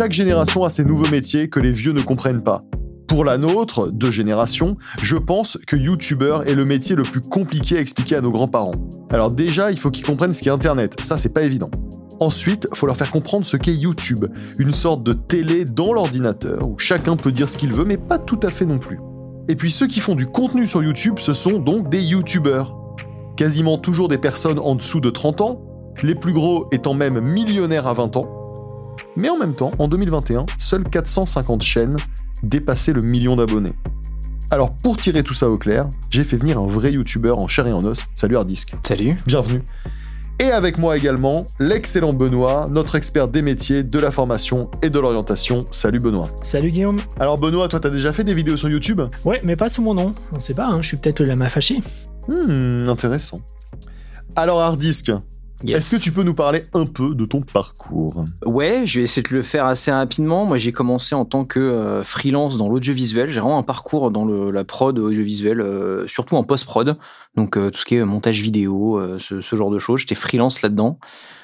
Chaque génération a ses nouveaux métiers que les vieux ne comprennent pas. Pour la nôtre, deux générations, je pense que YouTuber est le métier le plus compliqué à expliquer à nos grands-parents. Alors déjà, il faut qu'ils comprennent ce qu'est Internet, ça c'est pas évident. Ensuite, faut leur faire comprendre ce qu'est YouTube, une sorte de télé dans l'ordinateur où chacun peut dire ce qu'il veut mais pas tout à fait non plus. Et puis ceux qui font du contenu sur YouTube, ce sont donc des YouTubers. Quasiment toujours des personnes en dessous de 30 ans, les plus gros étant même millionnaires à 20 ans. Mais en même temps, en 2021, seules 450 chaînes dépassaient le million d'abonnés. Alors pour tirer tout ça au clair, j'ai fait venir un vrai YouTuber en chair et en os. Salut Hardisk. Salut. Bienvenue. Et avec moi également, l'excellent Benoît, notre expert des métiers, de la formation et de l'orientation. Salut Benoît. Salut Guillaume. Alors Benoît, toi t'as déjà fait des vidéos sur YouTube? Ouais, mais pas sous mon nom. On sait pas, hein, je suis peut-être le lama fâché. Hmm, intéressant. Alors Hardisk, est-ce que tu peux nous parler un peu de ton parcours? Ouais, je vais essayer de le faire assez rapidement. Moi, j'ai commencé en tant que euh, freelance dans l'audiovisuel. J'ai vraiment un parcours dans le, la prod audiovisuelle, euh, surtout en post-prod. Donc, euh, tout ce qui est montage vidéo, ce, ce, genre de choses. J'étais freelance là-dedans.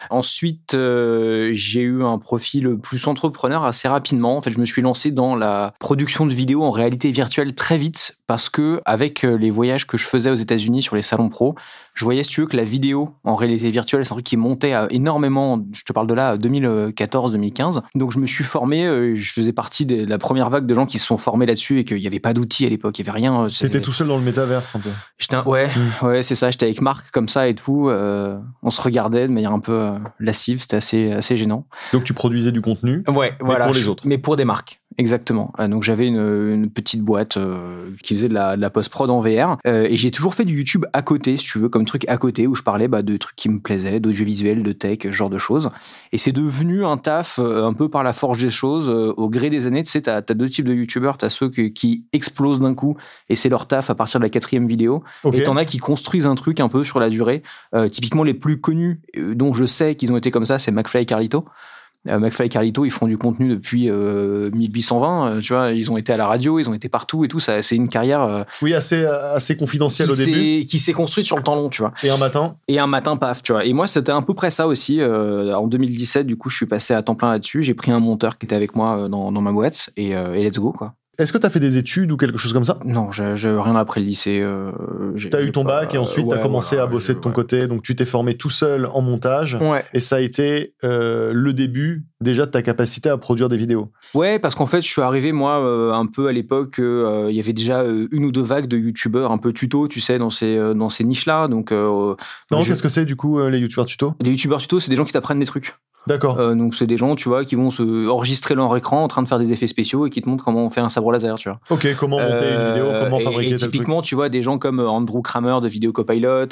Ensuite, j'ai eu un profil plus entrepreneur assez rapidement. En fait, je me suis lancé dans la production de vidéos en réalité virtuelle très vite parce que avec les voyages que je faisais aux États-Unis sur les salons pro, je voyais, si tu veux, que la vidéo en réalité virtuelle, c'est un truc qui montait énormément. Je te parle de là 2014-2015. Donc, je me suis formé. Euh, je faisais partie de la première vague de gens qui se sont formés là-dessus et qu'il n'y avait pas d'outils à l'époque. Il n'y avait rien. T'étais tout seul dans le métaverse un peu. J'étais, ouais, mmh. ouais, c'est ça. J'étais avec Marc comme ça et tout. on se regardait de manière un peu lascive, c'était assez, assez gênant. Donc tu produisais du contenu ouais, mais voilà, pour les autres Mais pour des marques, exactement. Euh, donc j'avais une, petite boîte euh, qui faisait de la, post-prod en VR. Euh, et j'ai toujours fait du YouTube à côté, si tu veux, comme truc à côté, où je parlais bah, de trucs qui me plaisaient, d'audiovisuel, de tech, ce genre de choses. Et c'est devenu un taf un peu par la force des choses, au gré des années. Tu sais, t'as as deux types de YouTubeurs. T'as ceux qui explosent d'un coup, et c'est leur taf à partir de la quatrième vidéo. Okay. Et t'en as qui construisent un truc un peu sur la durée. typiquement, les plus connus, dont je sais qu'ils ont été comme ça, c'est McFly et Carlito. Euh, McFly et Carlito, ils font du contenu depuis 1820. Euh, tu vois, ils ont été à la radio, ils ont été partout et tout. Ça, c'est une carrière. Euh, oui, assez assez confidentielle au début. Qui s'est construite sur le temps long, tu vois. Et un matin. Et un matin, paf, tu vois. Et moi, c'était à peu près ça aussi. en 2017, du coup, je suis passé à temps plein là-dessus. J'ai pris un monteur qui était avec moi dans, dans ma boîte et, et let's go, quoi. Est-ce que tu as fait des études ou quelque chose comme ça? Non, j'ai rien après le lycée. Euh, tu as eu ton bac et ensuite tu as commencé à bosser de ton côté. Donc tu t'es formé tout seul en montage. Et ça a été euh, le début déjà de ta capacité à produire des vidéos. Ouais, parce qu'en fait, je suis arrivé, moi, euh, un peu à l'époque, il y avait déjà une ou deux vagues de youtubeurs un peu tuto, tu sais, dans ces, dans ces niches-là. Donc, non, qu'est-ce que c'est du coup, les youtubeurs tuto? Les youtubeurs tuto, c'est des gens qui t'apprennent des trucs. D'accord. Euh, donc c'est des gens, tu vois, qui vont se enregistrer leur écran en train de faire des effets spéciaux et qui te montrent comment on fait un sabre laser, tu vois. Ok, comment monter une vidéo, euh, comment fabriquer et, typiquement, tu vois, des gens comme euh, Andrew Kramer de Vidéo Copilot,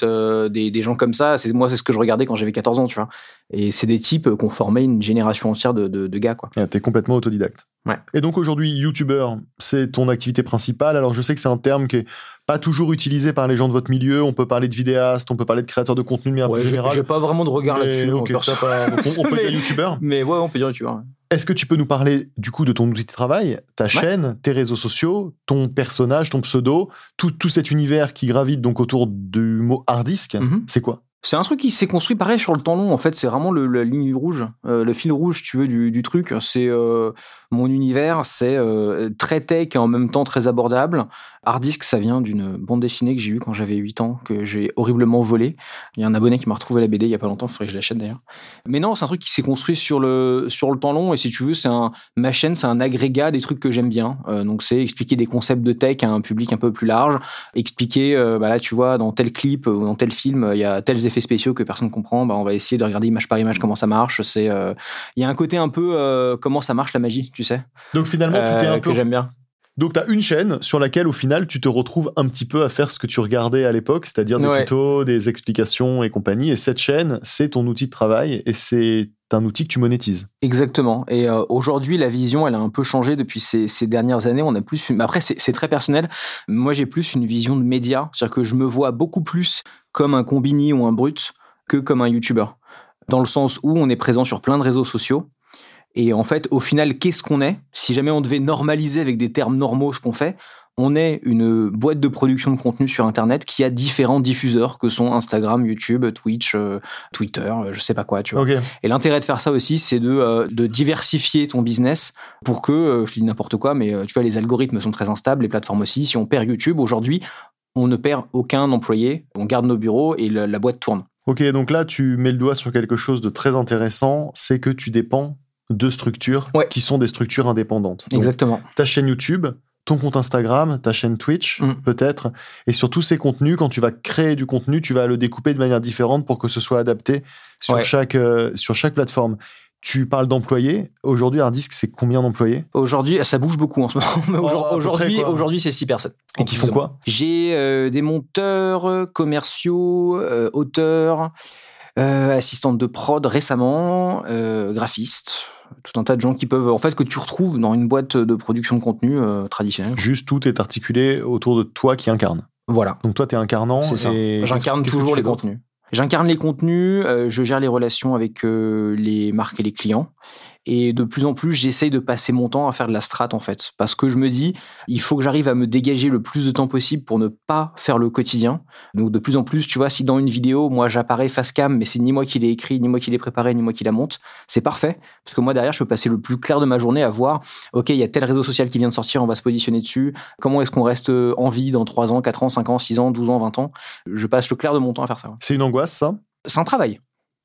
des, des, gens comme ça, c'est moi c'est ce que je regardais quand j'avais 14 ans, tu vois. Et c'est des types qui ont formé une génération entière de, de, de gars, quoi. Ah, T'es complètement autodidacte. Ouais. Et donc aujourd'hui, YouTuber, c'est ton activité principale. Alors je sais que c'est un terme qui est pas toujours utilisé par les gens de votre milieu. On peut parler de vidéaste, on peut parler de créateur de contenu de manière ouais, plus générale. J'ai pas vraiment de regard là-dessus. Okay, on, peut dire YouTuber. Mais ouais, on peut dire YouTuber. Est-ce que tu peux nous parler du coup de ton outil de travail, ta ouais. chaîne, tes réseaux sociaux, ton personnage, ton pseudo, tout, tout cet univers qui gravite donc autour du mot hard disk, mm -hmm. c'est quoi? C'est un truc qui s'est construit pareil sur le temps long. En fait, c'est vraiment la ligne rouge, euh, le fil rouge, tu veux, du, truc. C'est euh, mon univers, c'est euh, très tech et en même temps très abordable. Hardisk, ça vient d'une bande dessinée que j'ai eue quand j'avais 8 ans, que j'ai horriblement volé. Il y a un abonné qui m'a retrouvé la BD il y a pas longtemps, il faudrait que je l'achète d'ailleurs. Mais non, c'est un truc qui s'est construit sur le, sur le temps long, et si tu veux, c'est ma chaîne, c'est un agrégat des trucs que j'aime bien. Donc c'est expliquer des concepts de tech à un public un peu plus large, expliquer, bah là tu vois, dans tel clip ou dans tel film, il y a tels effets spéciaux que personne ne comprend, bah on va essayer de regarder image par image comment ça marche. C'est, il y a un côté un peu comment ça marche la magie, tu sais. Donc finalement, tu t'es un peu... que j'aime bien. Donc, tu as une chaîne sur laquelle, au final, tu te retrouves un petit peu à faire ce que tu regardais à l'époque, c'est-à-dire des Ouais. tutos, des explications et compagnie. Et cette chaîne, c'est ton outil de travail et c'est un outil que tu monétises. Exactement. Et euh, aujourd'hui, la vision, elle a un peu changé depuis ces, ces dernières années. On a plus. Une... Après, c'est très personnel. Moi, j'ai plus une vision de média, c'est-à-dire que je me vois beaucoup plus comme un combini ou un brut que comme un YouTuber. Dans le sens où on est présent sur plein de réseaux sociaux. Et en fait, au final, qu'est-ce qu'on est? Si jamais on devait normaliser avec des termes normaux ce qu'on fait, on est une boîte de production de contenu sur Internet qui a différents diffuseurs que sont Instagram, YouTube, Twitch, euh, Twitter, euh, je sais pas quoi, tu vois. Et l'intérêt de faire ça aussi, c'est de, euh, de diversifier ton business pour que, je dis n'importe quoi, mais tu vois, les algorithmes sont très instables, les plateformes aussi. Si on perd YouTube, aujourd'hui, on ne perd aucun employé, on garde nos bureaux et la, la boîte tourne. Ok, donc là, tu mets le doigt sur quelque chose de très intéressant, c'est que tu dépends de structures Ouais. qui sont des structures indépendantes. Donc, Exactement. ta chaîne YouTube, ton compte Instagram, ta chaîne Twitch, Mm. peut-être. Et sur tous ces contenus, quand tu vas créer du contenu, tu vas le découper de manière différente pour que ce soit adapté sur, Ouais. chaque, euh, sur chaque plateforme. Tu parles d'employés. Aujourd'hui, Hardisk, c'est combien d'employés? Aujourd'hui, ça bouge beaucoup en ce moment. Oh, aujourd'hui, c'est six personnes. Et qui font quoi? J'ai euh, des monteurs, euh, commerciaux, euh, auteurs, euh, assistantes de prod récemment, graphistes, tout un tas de gens qui peuvent, en fait, que tu retrouves dans une boîte de production de contenu euh, traditionnelle. Juste tout est articulé autour de toi qui incarne. Voilà. Donc toi, tu es incarnant. C'est ça. J'incarne toujours les contenus. J'incarne les contenus, euh, je gère les relations avec euh, les marques et les clients. Et de plus en plus, j'essaye de passer mon temps à faire de la strat, en fait. Parce que je me dis, il faut que j'arrive à me dégager le plus de temps possible pour ne pas faire le quotidien. Donc, de plus en plus, tu vois, si dans une vidéo, moi, j'apparais face cam, mais c'est ni moi qui l'ai écrit, ni moi qui l'ai préparé, ni moi qui la monte, c'est parfait. Parce que moi, derrière, je peux passer le plus clair de ma journée à voir, OK, il y a tel réseau social qui vient de sortir, on va se positionner dessus. Comment est-ce qu'on reste euh, en vie dans 3 ans, 4 ans, 5 ans, 6 ans, 12 ans, 20 ans? Je passe le clair de mon temps à faire ça. C'est une angoisse, ça? C'est un travail.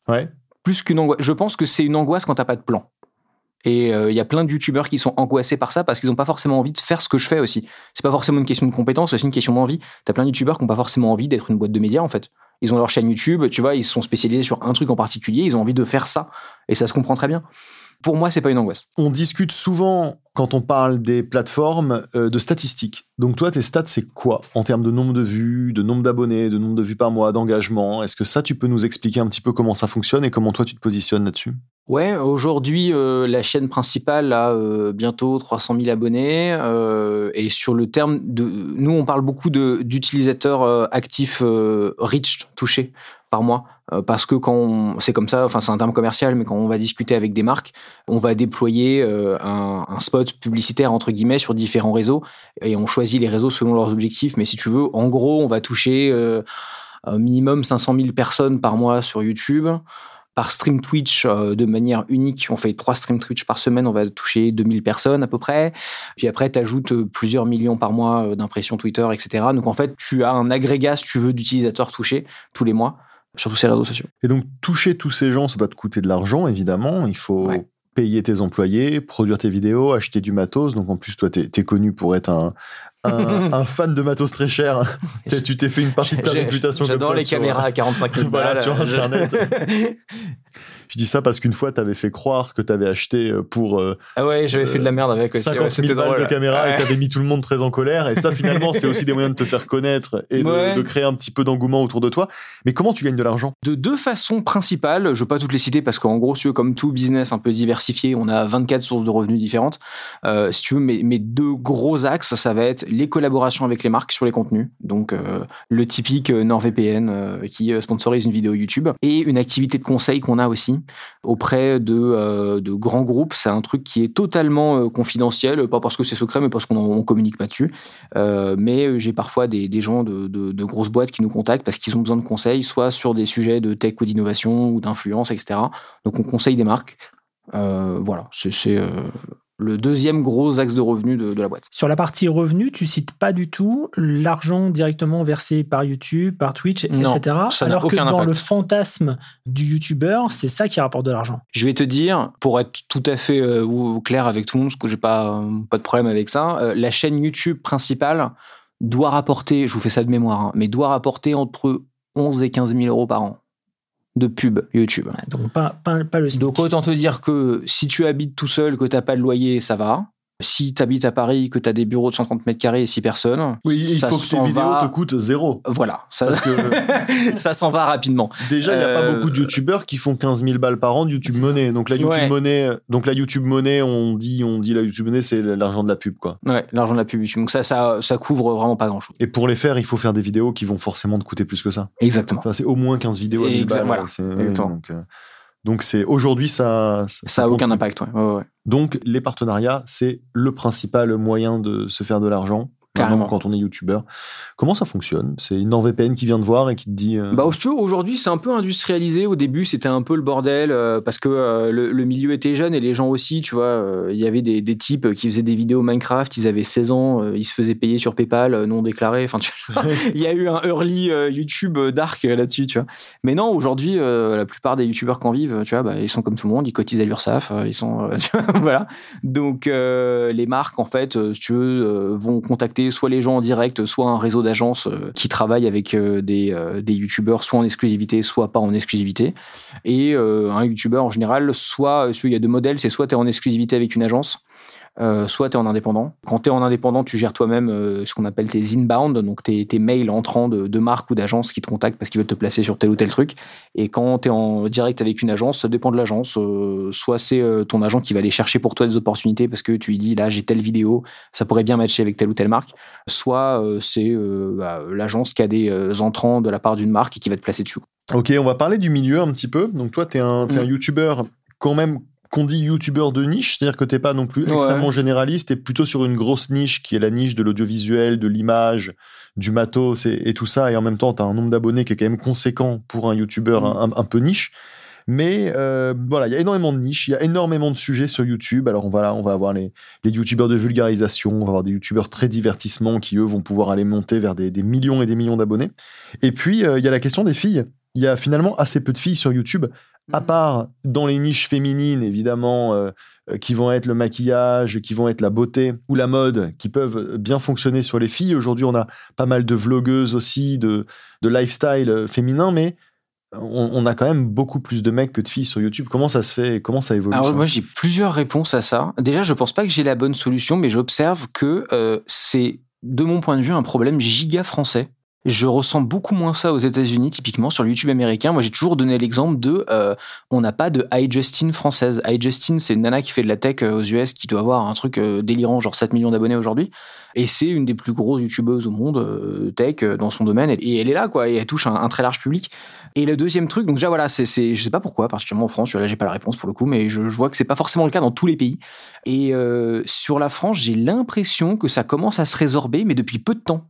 Ouais. Plus qu'une angoisse. Je pense que c'est une angoisse quand t'as pas de plan. Et euh, il y a plein de youtubeurs qui sont angoissés par ça parce qu'ils n'ont pas forcément envie de faire ce que je fais aussi. C'est pas forcément une question de compétence, c'est aussi une question d'envie. T'as plein de youtubeurs qui n'ont pas forcément envie d'être une boîte de médias en fait. Ils ont leur chaîne YouTube, tu vois, ils sont spécialisés sur un truc en particulier, ils ont envie de faire ça. Et ça se comprend très bien. Pour moi, c'est pas une angoisse. On discute souvent, quand on parle des plateformes, euh, de statistiques. Donc toi, tes stats, c'est quoi En termes de nombre de vues, de nombre d'abonnés, de nombre de vues par mois, d'engagement? Est-ce que ça, tu peux nous expliquer un petit peu comment ça fonctionne et comment toi, tu te positionnes là-dessus? Ouais, aujourd'hui, euh, la chaîne principale a euh, bientôt 300 000 abonnés. euh, et sur le terme de. Nous, on parle beaucoup de- d'utilisateurs euh, actifs euh, reach, touchés par mois. Euh, parce que quand c'est comme ça, enfin c'est un terme commercial, mais quand on va discuter avec des marques, on va déployer euh, un, spot publicitaire entre guillemets sur différents réseaux et on choisit les réseaux selon leurs objectifs. Mais si tu veux, en gros, on va toucher euh, un minimum 500 000 personnes par mois sur YouTube par stream Twitch de manière unique. On fait trois streams Twitch par semaine, on va toucher 2000 personnes à peu près. Puis après, tu ajoutes plusieurs millions par mois d'impressions Twitter, etc. Donc en fait, tu as un agrégat, si tu veux, d'utilisateurs touchés tous les mois sur tous ces réseaux sociaux. Et donc, toucher tous ces gens, ça doit te coûter de l'argent, évidemment. Il faut Ouais. payer tes employés, produire tes vidéos, acheter du matos. Donc, en plus, toi, t'es es connu pour être un, un, un fan de matos très cher. Tu t'es fait une partie de ta réputation comme ça. J'adore les sur- caméras à 45 000 Voilà, sur Internet. Je dis ça parce qu'une fois, t'avais fait croire que t'avais acheté euh, pour euh, ah ouais, j'avais fait de la merde avec aussi. 50 Ouais, 000 C'était balles drôle. de caméra et Ouais. t'avais mis tout le monde très en colère. Et ça, finalement, c'est aussi des moyens de te faire connaître et de, Ouais. de créer un petit peu d'engouement autour de toi. Mais comment tu gagnes de l'argent? De deux façons principales, je ne veux pas toutes les citer parce qu'en gros, si tu veux, comme tout business un peu diversifié, on a 24 sources de revenus différentes. Euh, si tu veux, mes, mes deux gros axes, ça va être les collaborations avec les marques sur les contenus. Donc, euh, le typique NordVPN euh, qui sponsorise une vidéo YouTube. Et une activité de conseil qu'on a aussi auprès de, euh, de grands groupes. C'est un truc qui est totalement euh, confidentiel, pas parce que c'est secret, mais parce qu'on on communique pas dessus. Euh, mais euh, j'ai parfois des, gens de, de- grosses boîtes qui nous contactent parce qu'ils ont besoin de conseils, soit sur des sujets de tech ou d'innovation ou d'influence, etc. Donc on conseille des marques. Euh, voilà, c'est euh, le deuxième gros axe de revenus de, de la boîte. Sur la partie revenus, tu cites pas du tout l'argent directement versé par YouTube, par Twitch, Non, etc. ça n'a alors que aucun dans impact. le fantasme du YouTuber, c'est ça qui rapporte de l'argent. Je vais te dire, pour être tout à fait euh, clair avec tout le monde, parce que j'ai pas, euh, pas de problème avec ça, euh, la chaîne YouTube principale doit rapporter, je vous fais ça de mémoire, hein, mais doit rapporter entre 11 et 15 000 euros par an de pub YouTube. Ouais, Donc pas, pas, pas le SMIC. Donc autant te dire que si tu habites tout seul, que t'as pas de loyer, ça va. Si tu habites à Paris, que tu as des bureaux de 130 mètres carrés et 6 personnes, Oui, il faut que tes vidéos va- te coûtent zéro. Voilà, ça, Parce que ça s'en va rapidement. déjà, il n'y a pas Euh, beaucoup de youtubeurs qui font 15 000 balles par an de YouTube. Money. Donc la YouTube Ouais. Money, donc la YouTube Money, on dit, on dit la YouTube Money, c'est l'argent de la pub, quoi. Ouais, l'argent de la pub. Donc ça, ça, ça couvre vraiment pas grand-chose. Et pour les faire, il faut faire des vidéos qui vont forcément te coûter plus que ça. Exactement. Enfin, c'est au moins 15 vidéos à 1000 Exact- balles. voilà. Donc, c'est aujourd'hui ça. Ça a aucun impact, ouais. ouais, ouais. Donc les partenariats, c'est le principal moyen de se faire de l'argent Carrément. quand on est youtubeur. Comment ça fonctionne? C'est une NordVPN qui vient te voir et qui te dit. Euh... Bah, aujourd'hui, c'est un peu industrialisé. Au début, c'était un peu le bordel euh, parce que euh, le, milieu était jeune et les gens aussi, tu vois. Il y avait des, des, types qui faisaient des vidéos Minecraft, ils avaient 16 ans, ils se faisaient payer sur PayPal, non déclaré. Enfin, il y a eu un early YouTube dark là-dessus, tu vois. Mais non, aujourd'hui, la plupart des youtubeurs qui en vivent, tu vois, bah, ils sont comme tout le monde, ils cotisent à l'URSSAF, ils sont. voilà. Donc, les marques, en fait, si tu veux, vont contacter soit les gens en direct, soit un réseau d'agences qui travaillent avec des, des youtubeurs, soit en exclusivité, soit pas en exclusivité. Et un youtubeur, en général, soit, il y a deux modèles, c'est soit tu es en exclusivité avec une agence, euh, soit tu es en indépendant. Quand tu es en indépendant, tu gères toi-même euh, ce qu'on appelle tes inbound, donc tes, mails entrants de, de marques ou d'agences qui te contactent parce qu'ils veulent te placer sur tel ou tel truc. Et quand tu es en direct avec une agence, ça dépend de l'agence. Euh, soit c'est ton agent qui va aller chercher pour toi des opportunités parce que tu lui dis là j'ai telle vidéo, ça pourrait bien matcher avec telle ou telle marque. Soit c'est bah, l'agence qui a des entrants de la part d'une marque et qui va te placer dessus. Ok, on va parler du milieu un petit peu. Donc toi, tu es un, es un mm. YouTuber quand même qu'on dit youtubeur de niche, c'est-à-dire que t'es pas non plus extrêmement généraliste, t'es plutôt sur une grosse niche qui est la niche de l'audiovisuel, de l'image, du matos et, tout ça, et en même temps t'as un nombre d'abonnés qui est quand même conséquent pour un youtubeur mm. un, peu niche. Mais euh, voilà, il y a énormément de niches, il y a énormément de sujets sur YouTube. Alors on va on va avoir les, les youtubeurs de vulgarisation, on va avoir des youtubeurs très divertissement qui eux vont pouvoir aller monter vers des, millions et des millions d'abonnés. Et puis euh, il y a la question des filles. Il y a finalement assez peu de filles sur YouTube à part dans les niches féminines, évidemment, euh, euh, qui vont être le maquillage, qui vont être la beauté ou la mode, qui peuvent bien fonctionner sur les filles. Aujourd'hui, on a pas mal de vlogueuses aussi, de, de lifestyle euh, féminin, mais on, a quand même beaucoup plus de mecs que de filles sur YouTube. Comment ça se fait et comment ça évolue Alors moi j'ai plusieurs réponses à ça. Déjà, je pense pas que j'ai la bonne solution, mais j'observe que c'est de mon point de vue un problème giga français je ressens beaucoup moins ça aux États-Unis, typiquement sur le YouTube américain. Moi, j'ai toujours donné l'exemple de, euh, on n'a pas de iJustine française. iJustine, c'est une nana qui fait de la tech euh, aux US, qui doit avoir un truc euh, délirant, genre 7 millions d'abonnés aujourd'hui. Et c'est une des plus grosses youtubeuses au monde, tech, dans son domaine. Et elle est là, quoi, et elle touche un, très large public. Et le deuxième truc, donc déjà, voilà, c'est, je sais pas pourquoi, particulièrement en France, là, j'ai pas la réponse pour le coup, mais je, je vois que c'est pas forcément le cas dans tous les pays. Et sur la France, j'ai l'impression que ça commence à se résorber, mais depuis peu de temps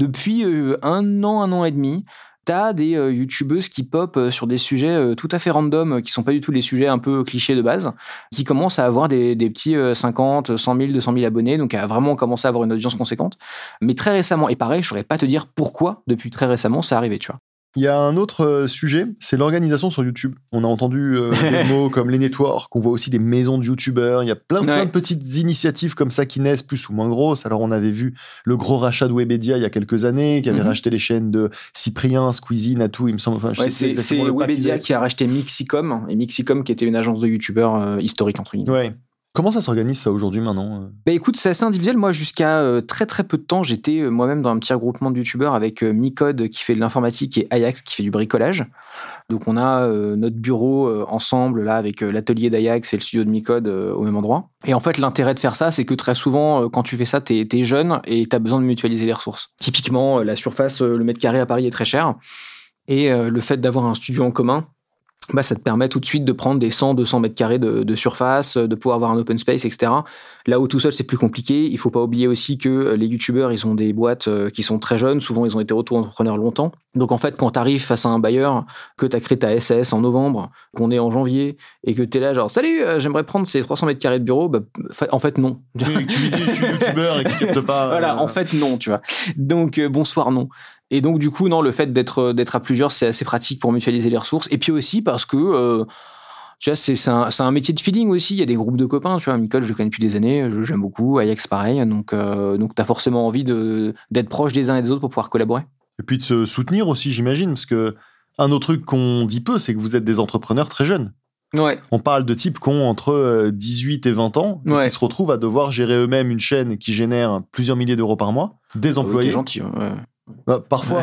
depuis euh, un an, un an et demi, t'as des euh, youtubeuses qui pop euh, sur des sujets tout à fait random, qui sont pas du tout les sujets un peu clichés de base, qui commencent à avoir des, petits 50, 100 000, 200 000 abonnés, donc à vraiment commencer à avoir une audience conséquente. Mais très récemment, et pareil, je saurais pas te dire pourquoi depuis très récemment ça arrivé, tu vois. Il y a un autre euh, sujet, c'est l'organisation sur YouTube. On a entendu euh, des mots comme les networks, on voit aussi des maisons de YouTubeurs. Il y a plein, plein de petites initiatives comme ça qui naissent plus ou moins grosses. Alors, on avait vu le gros rachat de Webedia il y a quelques années, qui avait mhm. racheté les chaînes de Cyprien, Squeezie, Natou, il me semble. Enfin, c'est Webedia qui a racheté Mixicom, et Mixicom qui était une agence de YouTubeurs euh, historique, entre guillemets. Ouais. Comment ça s'organise ça aujourd'hui maintenant euh? Bah écoute, c'est assez individuel. Moi, jusqu'à euh, très très peu de temps, j'étais euh, moi-même dans un petit regroupement de youtubeurs avec Micode qui fait de l'informatique et Ajax qui fait du bricolage. Donc on a notre bureau ensemble là avec l'atelier d'Ajax et le studio de Micode au même endroit. Et en fait, l'intérêt de faire ça, c'est que très souvent, quand tu fais ça, t'es es jeune et t'as besoin de mutualiser les ressources. Typiquement, la surface, le mètre carré à Paris est très cher. Et le fait d'avoir un studio en commun, bah, ça te permet tout de suite de prendre des 100, 200 mètres carrés de, surface, de pouvoir avoir un open space, etc. Là où tout seul, c'est plus compliqué. Il faut pas oublier aussi que euh, les youtubeurs, ils ont des boîtes euh, qui sont très jeunes. Souvent, ils ont été auto-entrepreneurs longtemps. Donc, en fait, quand tu arrives face à un bailleur, que tu as créé ta SAS en novembre, qu'on est en janvier, et que tu es là, genre, salut, euh, j'aimerais prendre ces 300 mètres carrés de bureau, bah, en fait, non. tu lui dis, je suis youtubeur et que pas. Voilà, en fait, non, tu vois. Donc, bonsoir, non. Et donc, du coup, non, le fait d'être d'être à plusieurs, c'est assez pratique pour mutualiser les ressources. Et puis aussi parce que, euh, tu vois, c'est un, un, métier de feeling aussi. Il y a des groupes de copains, tu vois. Nicole, je le connais depuis des années, j'aime beaucoup. Ajax, pareil. Donc, euh, donc tu as forcément envie d'être proche des uns et des autres pour pouvoir collaborer. Et puis de se soutenir aussi, j'imagine, parce que un autre truc qu'on dit peu, c'est que vous êtes des entrepreneurs très jeunes. Ouais. On parle de types qui ont entre 18 euh, et 20 ans, qui se retrouvent à devoir gérer eux-mêmes une chaîne qui génère plusieurs milliers d'euros par mois, des employés. gentil, ouais. Bah, parfois.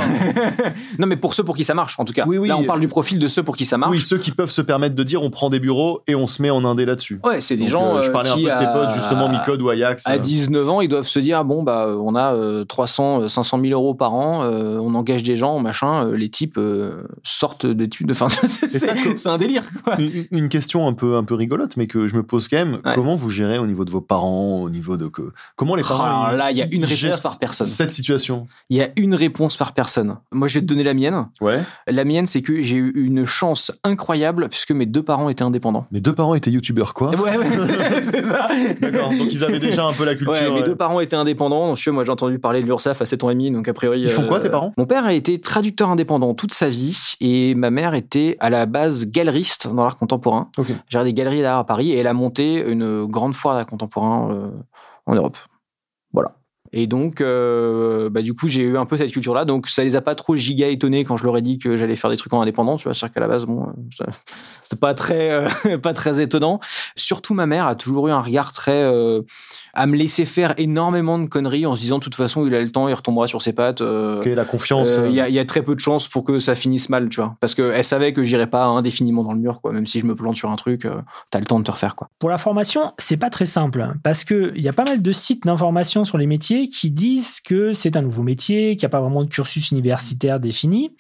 non, mais pour ceux pour qui ça marche, en tout cas. Oui, oui. Là, on parle du profil de ceux pour qui ça marche. oui, ceux qui peuvent se permettre de dire on prend des bureaux et on se met en indé là-dessus. Ouais, c'est des Donc, gens euh, je euh, parlais un qui, peu de tes potes, justement, Micode ou Ajax. À euh. 19 ans, ils doivent se dire bon bah on a euh, 300, euh, 500 000 euros par an, euh, on engage des gens, machin. euh, les types euh, sortent d'études. Enfin, c'est un délire. Quoi. Une, une question un peu, un peu rigolote, mais que je me pose quand même. Ouais. Comment vous gérez au niveau de vos parents, au niveau de que comment les parents Ah, ils- là, il y a une réponse par personne. Cette situation? Il y a une réponse par personne. Moi, je vais te donner la mienne. Ouais. La mienne, c'est que j'ai eu une chance incroyable puisque mes deux parents étaient indépendants. Mes deux parents étaient youtubeurs, quoi. Ouais, ouais, c'est ça. D'accord. Donc ils avaient déjà un peu la culture. Ouais, mes deux parents étaient indépendants. Vois, moi, j'ai entendu parler de l'URSSAF à 7 ans et demi, donc a priori. Ils font quoi, euh, tes parents? Mon père a été traducteur indépendant toute sa vie et ma mère était à la base galeriste dans l'art contemporain. Ok. J'ai des galeries d'art à Paris et elle a monté une grande foire d'art contemporain euh, en Europe. Voilà. Et donc, euh, bah, du coup, j'ai eu un peu cette culture-là. Donc, ça les a pas trop giga étonnés quand je leur ai dit que j'allais faire des trucs en indépendant. Tu vois, c'est-à-dire qu'à la base, bon, euh, c'était pas très, euh, pas très étonnant. Surtout, ma mère a toujours eu un regard très euh, à me laisser faire énormément de conneries en se disant, de toute façon, il a le temps, il retombera sur ses pattes. euh, Ok, la confiance. Il y, a, il y a très peu de chances pour que ça finisse mal, tu vois. Parce qu'elle savait que j'irais pas indéfiniment dans le mur, quoi. Même si je me plante sur un truc, euh, t'as le temps de te refaire, quoi. Pour la formation, c'est pas très simple hein, parce que il y a pas mal de sites d'information sur les métiers qui disent que c'est un nouveau métier, qu'il n'y a pas vraiment de cursus universitaire défini.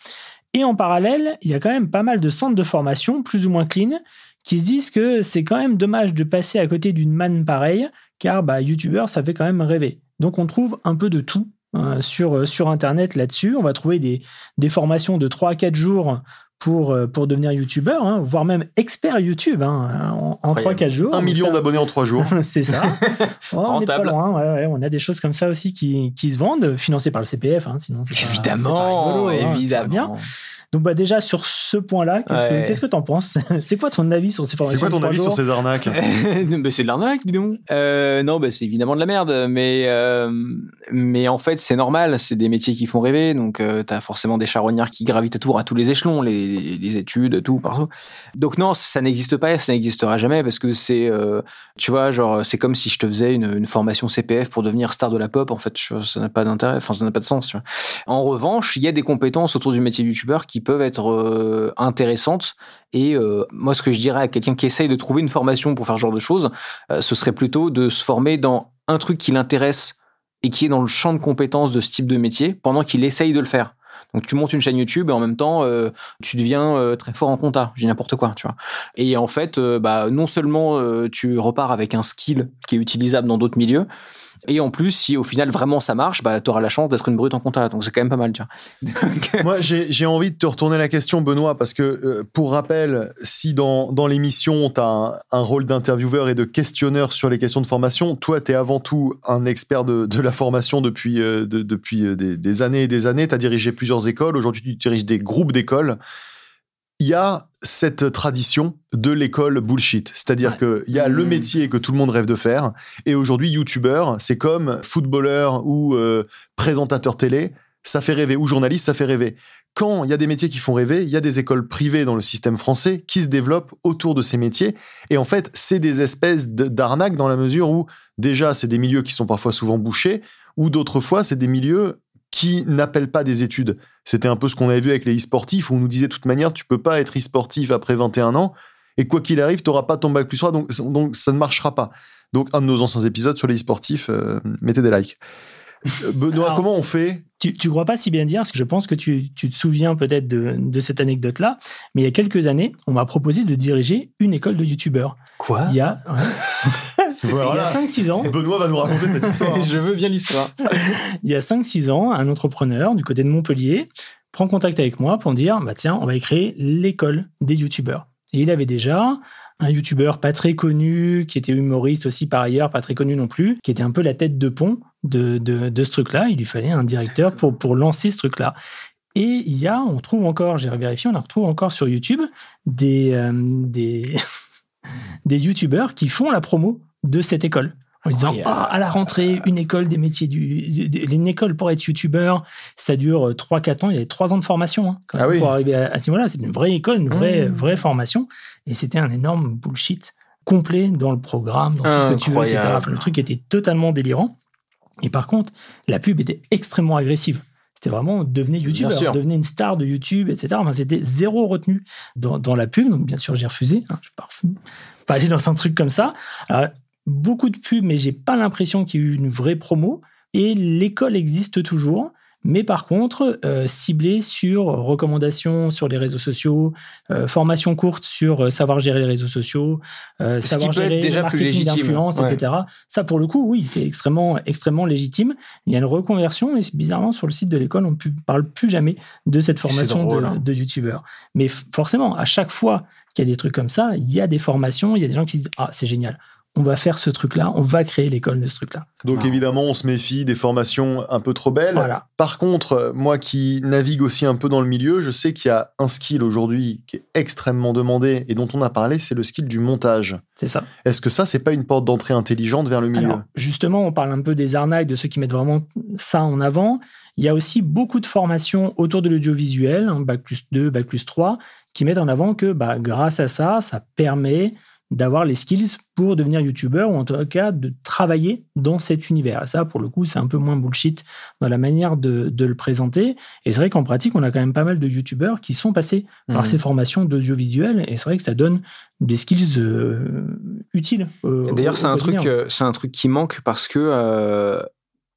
Et en parallèle, il y a quand même pas mal de centres de formation, plus ou moins clean, qui se disent que c'est quand même dommage de passer à côté d'une manne pareille, car bah, youtubeur, ça fait quand même rêver. Donc on trouve un peu de tout euh, sur, sur Internet là-dessus. On va trouver des, des formations de 3 à 4 jours pour, euh, pour devenir youtubeur, hein, voire même expert YouTube hein, en, en Incroyable. 3-4 jours. un million d'abonnés en trois jours. c'est ça. Oh, on n'est pas Rentable. loin. ouais, ouais, on a des choses comme ça aussi qui, qui se vendent, financées par le CPF. hein, sinon, pas- rigolo, hein, vois bien. Donc, bah, déjà, sur ce point-là, qu'est-ce Ouais. que qu'est-ce que t'en penses? C'est quoi ton avis sur ces formations C'est quoi ton avis sur ces arnaques? Bah, c'est de l'arnaque, dis donc. Euh, non, bah, c'est évidemment de la merde, mais euh, mais en fait, c'est normal. C'est des métiers qui font rêver, donc euh, t'as forcément des charognards qui gravitent autour à tous les échelons, les, les études, tout partout. Donc non, ça n'existe pas, et ça n'existera jamais parce que c'est, euh, tu vois, genre c'est comme si je te faisais une, formation CPF pour devenir star de la pop. En fait, ça n'a pas d'intérêt, enfin ça n'a pas de sens. En revanche, il y a des compétences autour du métier de youtubeur qui peuvent être euh, intéressantes. Et euh, moi, ce que je dirais à quelqu'un qui essaye de trouver une formation pour faire ce genre de choses, ce serait plutôt de se former dans un truc qui l'intéresse et qui est dans le champ de compétences de ce type de métier pendant qu'il essaye de le faire. Donc tu montes une chaîne YouTube et en même temps euh, tu deviens euh, très fort en compta, j'ai n'importe quoi, tu vois. Et en fait, euh, bah non seulement tu repars avec un skill qui est utilisable dans d'autres milieux, et en plus si au final vraiment ça marche, bah tu auras la chance d'être une brute en compta, donc c'est quand même pas mal. Donc, Moi, j'ai envie de te retourner la question, Benoît, parce que, euh, pour rappel, si dans, dans l'émission, tu as un, rôle d'intervieweur et de questionneur sur les questions de formation, toi, tu es avant tout un expert de, de la formation depuis, euh, de- depuis euh, des, des années et des années. Tu as dirigé plusieurs écoles. Aujourd'hui, tu diriges des groupes d'écoles. Il y a cette tradition de l'école bullshit. C'est-à-dire Ouais. qu'il y a le Mmh. métier que tout le monde rêve de faire. Et aujourd'hui, youtubeur, c'est comme footballeur ou euh, présentateur télé. Ça fait rêver. Ou journaliste, ça fait rêver. Quand il y a des métiers qui font rêver, il y a des écoles privées dans le système français qui se développent autour de ces métiers. Et en fait, c'est des espèces d'arnaques dans la mesure où, déjà, c'est des milieux qui sont parfois souvent bouchés, ou d'autres fois, c'est des milieux qui n'appellent pas des études. C'était un peu ce qu'on avait vu avec les e-sportifs, où on nous disait de toute manière, tu peux pas être e-sportif après 21 ans, et quoi qu'il arrive, tu n'auras pas ton bac plus 3, donc, donc ça ne marchera pas. Donc, un de nos anciens épisodes sur les e-sportifs, euh, mettez des likes. Euh, Benoît, Alors- comment on fait? Tu, tu crois pas si bien dire, parce que je pense que tu, tu te souviens peut-être de, de cette anecdote-là, mais il y a quelques années, on m'a proposé de diriger une école de youtubeurs. Quoi? Il y a, ouais, Voilà. il y a 5-6 ans, Benoît va nous raconter cette histoire. Je veux bien l'histoire. il y a 5-6 ans, un entrepreneur du côté de Montpellier prend contact avec moi pour me dire bah tiens, on va créer l'école des youtubeurs. Et il avait déjà un youtubeur pas très connu, qui était humoriste aussi par ailleurs, pas très connu non plus, qui était un peu la tête de pont de, de, de ce truc-là. Il lui fallait un directeur pour, pour lancer ce truc-là. Et il y a, on trouve encore, j'ai vérifié, on en retrouve encore sur YouTube des, euh, des, des youtubeurs qui font la promo de cette école. En disant. Ah, à la rentrée, une école des métiers du, une école pour être youtubeur, ça dure 3-4 ans. Il y avait 3 ans de formation hein, quand Ah oui. pour arriver à, à ce niveau-là. C'est une vraie école, une vraie, Mmh. vraie formation. Et c'était un énorme bullshit complet dans le programme, dans tout ce que tu veux, etc. Enfin, le truc était totalement délirant. Et par contre, la pub était extrêmement agressive. C'était vraiment devenez youtubeur, devenez une star de YouTube, etc. Enfin, c'était zéro retenu dans, dans, la pub. Donc, bien sûr, j'ai refusé. Hein, je ne pas, pas aller dans un truc comme ça. Beaucoup de pubs, mais j'ai pas l'impression qu'il y ait eu une vraie promo. Et l'école existe toujours mais par contre, euh, ciblé sur recommandations sur les réseaux sociaux, euh, formation courte sur euh, savoir gérer les réseaux sociaux, savoir gérer le marketing d'influence, etc. Ça, pour le coup, oui, c'est extrêmement, extrêmement légitime. Il y a une reconversion, et bizarrement, sur le site de l'école, on ne parle plus jamais de cette formation de, hein. de youtubeur. Mais forcément, à chaque fois qu'il y a des trucs comme ça, il y a des formations, il y a des gens qui disent Ah, c'est génial on va faire ce truc-là, on va créer l'école de ce truc-là. Donc évidemment, on se méfie des formations un peu trop belles. Par contre, moi qui navigue aussi un peu dans le milieu, je sais qu'il y a un skill aujourd'hui qui est extrêmement demandé et dont on a parlé, c'est le skill du montage. C'est ça. Est-ce que ça, c'est pas une porte d'entrée intelligente vers le milieu? Justement, on parle un peu des arnaques, de ceux qui mettent vraiment ça en avant. Il y a aussi beaucoup de formations autour de l'audiovisuel, hein, Bac plus 2, Bac plus 3, qui mettent en avant que bah, grâce à ça, ça permet d'avoir les skills pour devenir youtubeur ou en tout cas de travailler dans cet univers. Et ça, pour le coup, c'est un peu moins bullshit dans la manière de, le présenter. Et c'est vrai qu'en pratique, on a quand même pas mal de youtubeurs qui sont passés par mhm. ces formations d'audiovisuel et c'est vrai que ça donne des skills euh, utiles. D'ailleurs, c'est un truc, euh, c'est un truc qui manque parce que euh,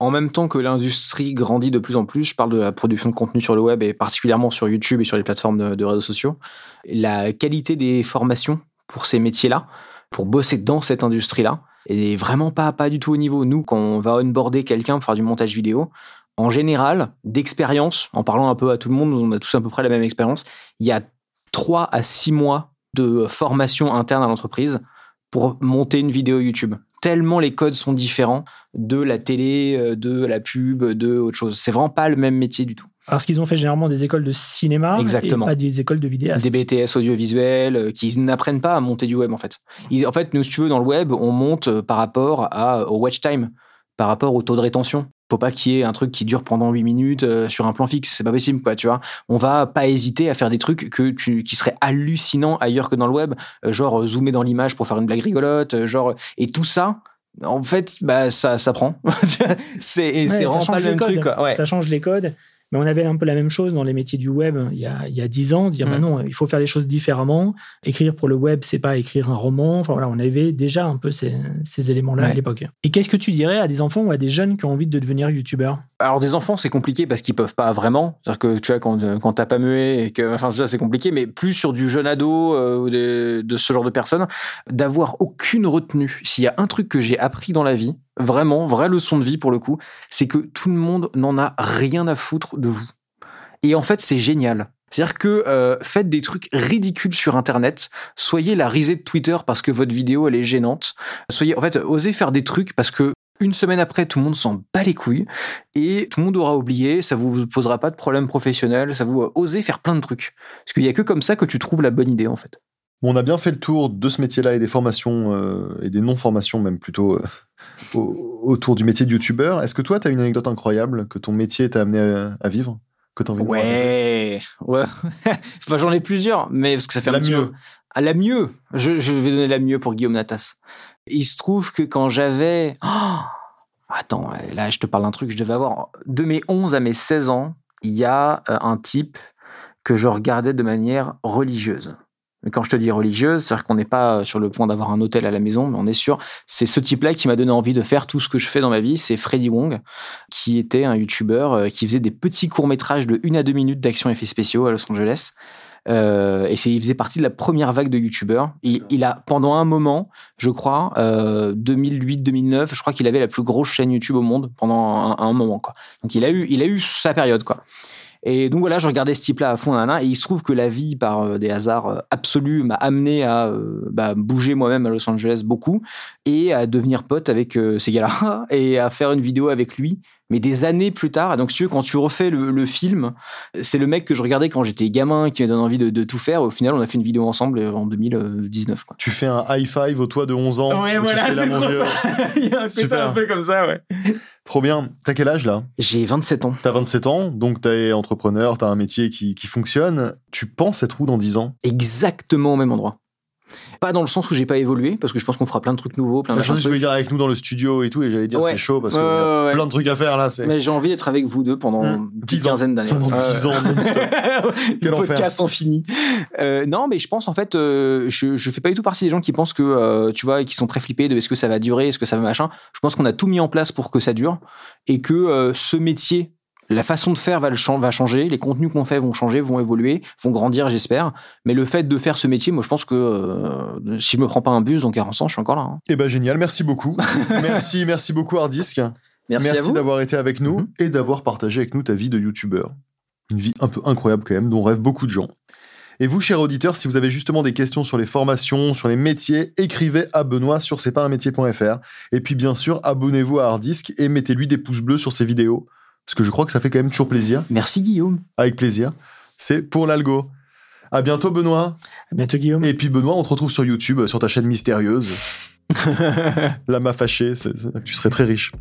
en même temps que l'industrie grandit de plus en plus, je parle de la production de contenu sur le web et particulièrement sur YouTube et sur les plateformes de réseaux sociaux, la qualité des formations pour ces métiers-là, pour bosser dans cette industrie-là, et vraiment pas, pas du tout au niveau. Nous, quand on va onboarder quelqu'un pour faire du montage vidéo, en général, d'expérience, en parlant un peu à tout le monde, on a tous à peu près la même expérience, il y a trois à six mois de formation interne à l'entreprise pour monter une vidéo YouTube. Tellement les codes sont différents de la télé, euh, de la pub, de autre chose. C'est vraiment pas le même métier du tout. Parce qu'ils ont fait généralement des écoles de cinéma Exactement. et pas des écoles de vidéastes. Des BTS audiovisuels euh, qui n'apprennent pas à monter du web en fait. en fait, nous, si tu veux, dans le web, on monte euh, par rapport à, au watch time, par rapport au taux de rétention. Faut pas qu'il y ait un truc qui dure pendant 8 minutes euh, sur un plan fixe, c'est pas possible quoi, tu vois. On va pas hésiter à faire des trucs que tu, qui seraient hallucinants ailleurs que dans le web, genre zoomer dans l'image pour faire une blague rigolote, genre et tout ça, en fait, bah ça, ça prend. c'est vraiment pas le même truc. Quoi. Ça change les codes. Mais on avait un peu la même chose dans les métiers du web il y a, il y a 10 ans, dire mm. bah non, il faut faire les choses différemment. Écrire pour le web, c'est pas écrire un roman. Enfin voilà, on avait déjà un peu ces, ces éléments-là à l'époque. Et qu'est-ce que tu dirais à des enfants ou à des jeunes qui ont envie de devenir youtubeurs? Alors des enfants, c'est compliqué parce qu'ils peuvent pas vraiment. C'est-à-dire que tu vois, quand, quand t'as pas mué et que, enfin ça c'est compliqué, mais plus sur du jeune ado euh, ou de, de ce genre de personnes, d'avoir aucune retenue. S'il y a un truc que j'ai appris dans la vie, vraiment, vraie leçon de vie pour le coup, c'est que tout le monde n'en a rien à foutre de vous. Et en fait, c'est génial. C'est-à-dire que euh, faites des trucs ridicules sur Internet, soyez la risée de Twitter parce que votre vidéo elle est gênante, soyez en fait osez faire des trucs parce que une semaine après tout le monde s'en bat les couilles et tout le monde aura oublié, ça vous posera pas de problème professionnel, ça vous osez faire plein de trucs parce qu'il y a que comme ça que tu trouves la bonne idée en fait. on a bien fait le tour de ce métier-là et des formations euh, et des non-formations même plutôt euh, autour du métier de youtubeur. Est-ce que toi, tu as une anecdote incroyable que ton métier t'a amené à, vivre que envie ouais, ouais. enfin, j'en ai plusieurs, mais parce que ça fait la un mieux. À la mieux. Je, vais donner la mieux pour Guillaume Natas. Il se trouve que quand j'avais. Oh Attends, là, je te parle d'un truc, je devais avoir. De mes 11 à mes 16 ans, il y a euh, un type que je regardais de manière religieuse. Mais quand je te dis religieuse, c'est-à-dire qu'on n'est pas sur le point d'avoir un hôtel à la maison, mais on est sûr. C'est ce type-là qui m'a donné envie de faire tout ce que je fais dans ma vie. C'est Freddy Wong, qui était un YouTuber euh, qui faisait des petits courts-métrages de une à deux minutes d'action effets spéciaux à Los Angeles. Euh, et il faisait partie de la première vague de youtubeurs. Il, il a, pendant un moment, je crois, euh, 2008-2009, je crois qu'il avait la plus grosse chaîne YouTube au monde pendant un, un, moment, quoi. Donc il a eu, il a eu sa période, quoi. Et donc voilà, je regardais ce type-là à fond, et il se trouve que la vie, par euh, des hasards euh, absolus, m'a amené à euh, bah, bouger moi-même à Los Angeles beaucoup et à devenir pote avec ces gars-là et à faire une vidéo avec lui mais des années plus tard. Donc, si quand tu refais le, film, c'est le mec que je regardais quand j'étais gamin qui me donne envie de, tout faire. Au final, on a fait une vidéo ensemble en 2019. Quoi. Tu fais un high five au toit de 11 ans. Ouais, voilà, c'est trop ça. Il y a un côté un peu comme ça, ouais. Trop bien. T'as quel âge là? J'ai 27 ans. T'as 27 ans, donc t'es entrepreneur, t'as un métier qui, qui fonctionne. Tu penses être où dans 10 ans? Exactement au même endroit. Pas dans le sens où j'ai pas évolué, parce que je pense qu'on fera plein de trucs nouveaux, plein de Je trucs. voulais dire avec nous dans le studio et tout, et j'allais dire Ouais. c'est chaud parce y a ouais, plein de trucs à faire là. Mais j'ai envie d'être avec vous deux pendant Mmh. une 10 ans. quinzaine d'années. pendant Euh, 10 ans le podcast infini. Euh, non, mais je pense en fait, euh, je, je fais pas du tout partie des gens qui pensent que, euh, tu vois, qui sont très flippés de est-ce que ça va durer, est-ce que ça va machin. Je pense qu'on a tout mis en place pour que ça dure et que euh, ce métier, la façon de faire va, le chan- va changer, les contenus qu'on fait vont changer, vont évoluer, vont grandir, j'espère. Mais le fait de faire ce métier, moi, je pense que euh, si je me prends pas un bus dans 40 ans, je suis encore là. hein. Eh ben génial, merci beaucoup. merci, merci beaucoup Hardisk. Merci, d'avoir été avec nous Mhm. et d'avoir partagé avec nous ta vie de youtubeur. Une vie un peu incroyable quand même, dont rêvent beaucoup de gens. Et vous, chers auditeurs, si vous avez justement des questions sur les formations, sur les métiers, écrivez à Benoît sur c'est pas un métier.fr. Et puis bien sûr, abonnez-vous à Hardisk et mettez-lui des pouces bleus sur ses vidéos. Parce que je crois que ça fait quand même toujours plaisir. Merci Guillaume. Avec plaisir. C'est pour l'algo. À bientôt Benoît. À bientôt, Guillaume. Et puis Benoît, on te retrouve sur YouTube, sur ta chaîne mystérieuse. La m'a fâché, tu serais très riche.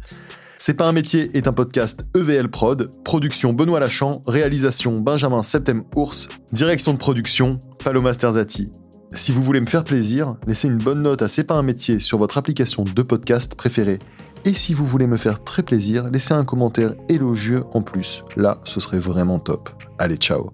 C'est pas un métier est un podcast EVL Prod, production Benoît Lachamp, réalisation Benjamin Septem Ours, direction de production Paloma Sterzati. Si vous voulez me faire plaisir, laissez une bonne note à C'est pas un métier sur votre application de podcast préférée. Et si vous voulez me faire très plaisir, laissez un commentaire élogieux en plus. Là, ce serait vraiment top. Allez, ciao